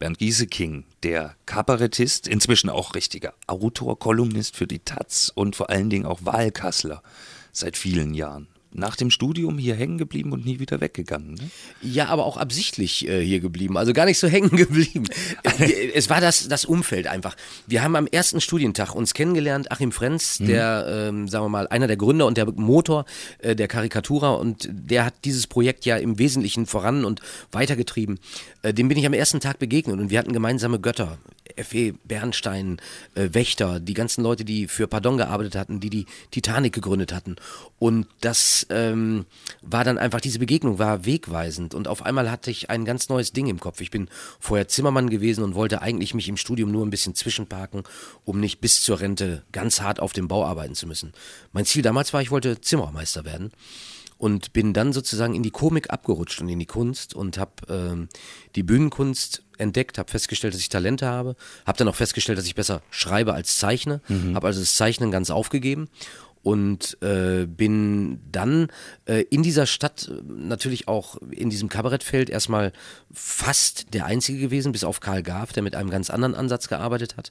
Bernd Gieseking, der Kabarettist, inzwischen auch richtiger Autor, Kolumnist für die Taz und vor allen Dingen auch Wahlkassler seit vielen Jahren nach dem Studium hier hängen geblieben und nie wieder weggegangen. Ne? Ja, aber auch absichtlich äh, hier geblieben, also gar nicht so hängen geblieben. Es war das, das Umfeld einfach. Wir haben am ersten Studientag uns kennengelernt, Achim Frenz, mhm. der, ähm, sagen wir mal, einer der Gründer und der Motor äh, der Karikatura und der hat dieses Projekt ja im Wesentlichen voran und weitergetrieben. Äh, dem bin ich am ersten Tag begegnet und wir hatten gemeinsame Götter. F.E. Bernstein, äh, Wächter, die ganzen Leute, die für Pardon gearbeitet hatten, die die Titanic gegründet hatten. Und das ähm, war dann einfach, diese Begegnung war wegweisend. Und auf einmal hatte ich ein ganz neues Ding im Kopf. Ich bin vorher Zimmermann gewesen und wollte eigentlich mich im Studium nur ein bisschen zwischenparken, um nicht bis zur Rente ganz hart auf dem Bau arbeiten zu müssen. Mein Ziel damals war, ich wollte Zimmermeister werden und bin dann sozusagen in die Komik abgerutscht und in die Kunst und habe ähm, die Bühnenkunst entdeckt, habe festgestellt, dass ich Talente habe, habe dann auch festgestellt, dass ich besser schreibe als zeichne, mhm. habe also das Zeichnen ganz aufgegeben und äh, bin dann äh, in dieser Stadt natürlich auch in diesem Kabarettfeld erstmal fast der Einzige gewesen, bis auf Karl Garf, der mit einem ganz anderen Ansatz gearbeitet hat.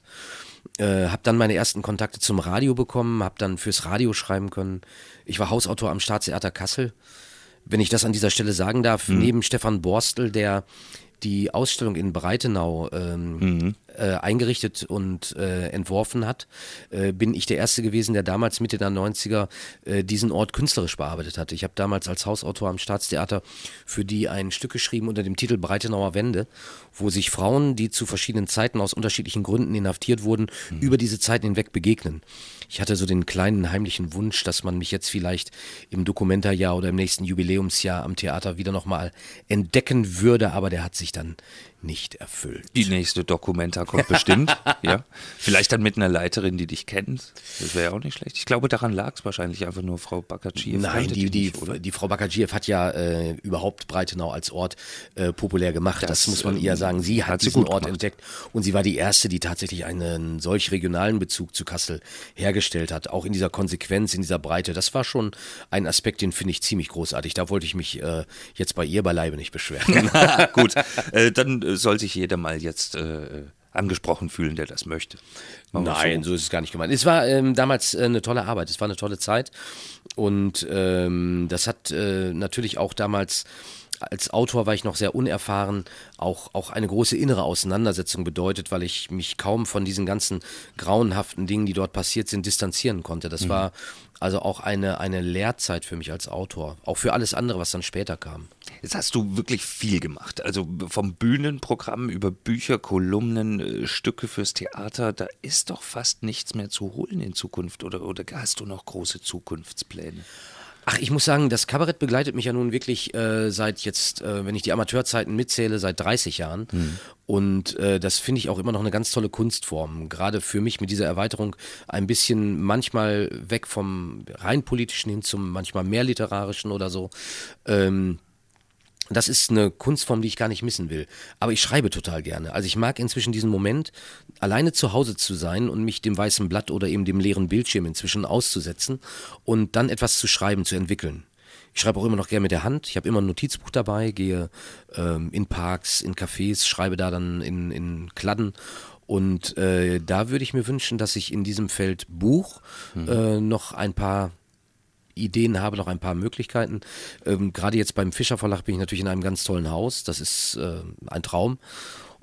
Äh, habe dann meine ersten Kontakte zum Radio bekommen, habe dann fürs Radio schreiben können. Ich war Hausautor am Staatstheater Kassel. Wenn ich das an dieser Stelle sagen darf, mhm. neben Stefan Borstel, der die Ausstellung in Breitenau ähm, mhm. Äh, eingerichtet und äh, entworfen hat, äh, bin ich der Erste gewesen, der damals Mitte der 90er äh, diesen Ort künstlerisch bearbeitet hat. Ich habe damals als Hausautor am Staatstheater für die ein Stück geschrieben unter dem Titel Breitenauer Wende, wo sich Frauen, die zu verschiedenen Zeiten aus unterschiedlichen Gründen inhaftiert wurden, mhm. über diese Zeiten hinweg begegnen. Ich hatte so den kleinen heimlichen Wunsch, dass man mich jetzt vielleicht im Dokumentarjahr oder im nächsten Jubiläumsjahr am Theater wieder nochmal entdecken würde, aber der hat sich dann nicht erfüllt. Die nächste Dokumenta kommt bestimmt, ja. Vielleicht dann mit einer Leiterin, die dich kennt. Das wäre ja auch nicht schlecht. Ich glaube, daran lag es wahrscheinlich einfach nur Frau Bakaciev. Nein, die, die, nicht, die Frau Bakaciev hat ja äh, überhaupt Breitenau als Ort äh, populär gemacht. Das, das, muss man ähm, ihr sagen. Sie hat, hat diesen Ort gemacht. entdeckt und sie war die erste, die tatsächlich einen solch regionalen Bezug zu Kassel hergestellt hat. Auch in dieser Konsequenz, in dieser Breite. Das war schon ein Aspekt, den finde ich ziemlich großartig. Da wollte ich mich äh, jetzt bei ihr beileibe nicht beschweren. Gut, äh, dann soll sich jeder mal jetzt äh, angesprochen fühlen, der das möchte. Nein, so. so. ist es gar nicht gemeint. Es war ähm, damals äh, eine tolle Arbeit, es war eine tolle Zeit und ähm, das hat äh, natürlich auch damals als Autor war ich noch sehr unerfahren, auch, auch eine große innere Auseinandersetzung bedeutet, weil ich mich kaum von diesen ganzen grauenhaften Dingen, die dort passiert sind, distanzieren konnte. Das mhm. war also auch eine, eine Lehrzeit für mich als Autor, auch für alles andere, was dann später kam. Jetzt hast du wirklich viel gemacht. Also vom Bühnenprogramm über Bücher, Kolumnen, äh, Stücke fürs Theater, da ist doch fast nichts mehr zu holen in Zukunft. Oder, oder hast du noch große Zukunftspläne? Ach, ich muss sagen, das Kabarett begleitet mich ja nun wirklich äh, seit jetzt, äh, wenn ich die Amateurzeiten mitzähle, seit 30 Jahren. Mhm. Und äh, das finde ich auch immer noch eine ganz tolle Kunstform. Gerade für mich mit dieser Erweiterung ein bisschen manchmal weg vom rein politischen hin zum manchmal mehr literarischen oder so. Ähm, das ist eine Kunstform, die ich gar nicht missen will. Aber ich schreibe total gerne. Also ich mag inzwischen diesen Moment, alleine zu Hause zu sein und mich dem weißen Blatt oder eben dem leeren Bildschirm inzwischen auszusetzen und dann etwas zu schreiben, zu entwickeln. Ich schreibe auch immer noch gerne mit der Hand. Ich habe immer ein Notizbuch dabei, gehe ähm, in Parks, in Cafés, schreibe da dann in, in Kladden und äh, da würde ich mir wünschen, dass ich in diesem Feld Buch mhm. äh, noch ein paar Ideen habe, noch ein paar Möglichkeiten. Ähm, Gerade jetzt beim Fischer Verlag bin ich natürlich in einem ganz tollen Haus. Das ist äh, ein Traum.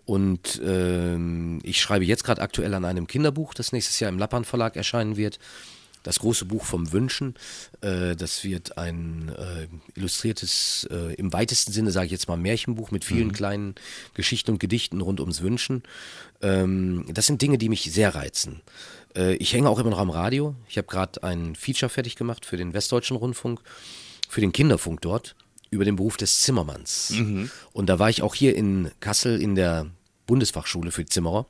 Und ähm, ich schreibe jetzt gerade aktuell an einem Kinderbuch, das nächstes Jahr im Lappan Verlag erscheinen wird. Das große Buch vom Wünschen. Äh, das wird ein äh, illustriertes, äh, im weitesten Sinne sage ich jetzt mal Märchenbuch mit vielen mhm. kleinen Geschichten und Gedichten rund ums Wünschen. Ähm, das sind Dinge, die mich sehr reizen. Äh, ich hänge auch immer noch am Radio. Ich habe gerade ein Feature fertig gemacht für den Westdeutschen Rundfunk, für den Kinderfunk dort, über den Beruf des Zimmermanns. Mhm. Und da war ich auch hier in Kassel in der Bundesfachschule für Zimmerer.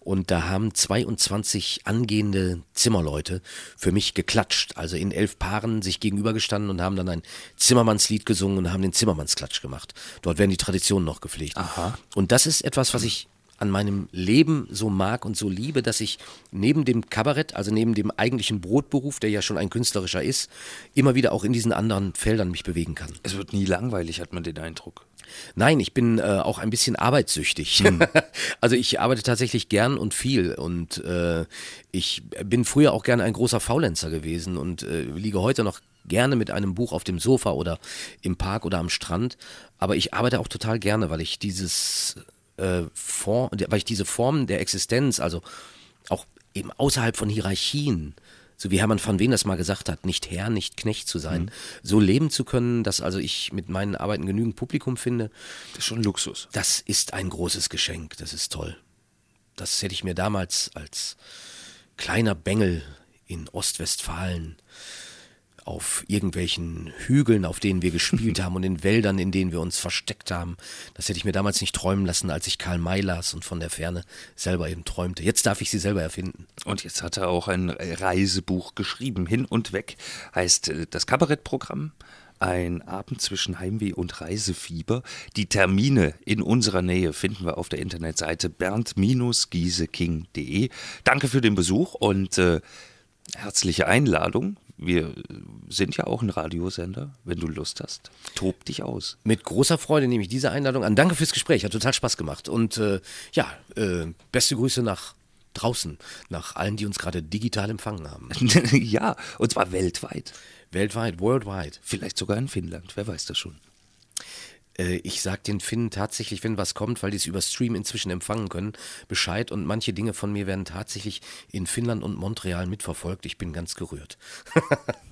Und da haben 22 angehende Zimmerleute für mich geklatscht, also in elf Paaren sich gegenübergestanden und haben dann ein Zimmermannslied gesungen und haben den Zimmermannsklatsch gemacht. Dort werden die Traditionen noch gepflegt. Aha. Und das ist etwas, was ich an meinem Leben so mag und so liebe, dass ich neben dem Kabarett, also neben dem eigentlichen Brotberuf, der ja schon ein künstlerischer ist, immer wieder auch in diesen anderen Feldern mich bewegen kann. Es wird nie langweilig, hat man den Eindruck. Nein, ich bin äh, auch ein bisschen arbeitssüchtig. Hm. also ich arbeite tatsächlich gern und viel und äh, ich bin früher auch gern ein großer Faulenzer gewesen und äh, liege heute noch gerne mit einem Buch auf dem Sofa oder im Park oder am Strand. Aber ich arbeite auch total gerne, weil ich dieses äh, Form, weil ich diese Form der Existenz, also auch eben außerhalb von Hierarchien, so wie Hermann van Ween das mal gesagt hat, nicht Herr, nicht Knecht zu sein, mhm. so leben zu können, dass also ich mit meinen Arbeiten genügend Publikum finde. Das ist schon Luxus. Das ist ein großes Geschenk, das ist toll. Das hätte ich mir damals als kleiner Bengel in Ostwestfalen auf irgendwelchen Hügeln, auf denen wir gespielt haben und in Wäldern, in denen wir uns versteckt haben. Das hätte ich mir damals nicht träumen lassen, als ich Karl May las und von der Ferne selber eben träumte. Jetzt darf ich sie selber erfinden. Und jetzt hat er auch ein Reisebuch geschrieben. Hin und weg heißt äh, das Kabarettprogramm. Ein Abend zwischen Heimweh und Reisefieber. Die Termine in unserer Nähe finden wir auf der Internetseite bernd-gieseking.de. Danke für den Besuch und äh, herzliche Einladung wir sind ja auch ein Radiosender, wenn du Lust hast. Tob dich aus. Mit großer Freude nehme ich diese Einladung an. Danke fürs Gespräch, hat total Spaß gemacht. Und äh, ja, äh, beste Grüße nach draußen, nach allen, die uns gerade digital empfangen haben. ja, und zwar weltweit. Weltweit, worldwide. Vielleicht sogar in Finnland, wer weiß das schon. Äh, ich sage den Finnen tatsächlich, wenn was kommt, weil die es über Stream inzwischen empfangen können, Bescheid und manche Dinge von mir werden tatsächlich in Finnland und Montreal mitverfolgt. Ich bin ganz gerührt.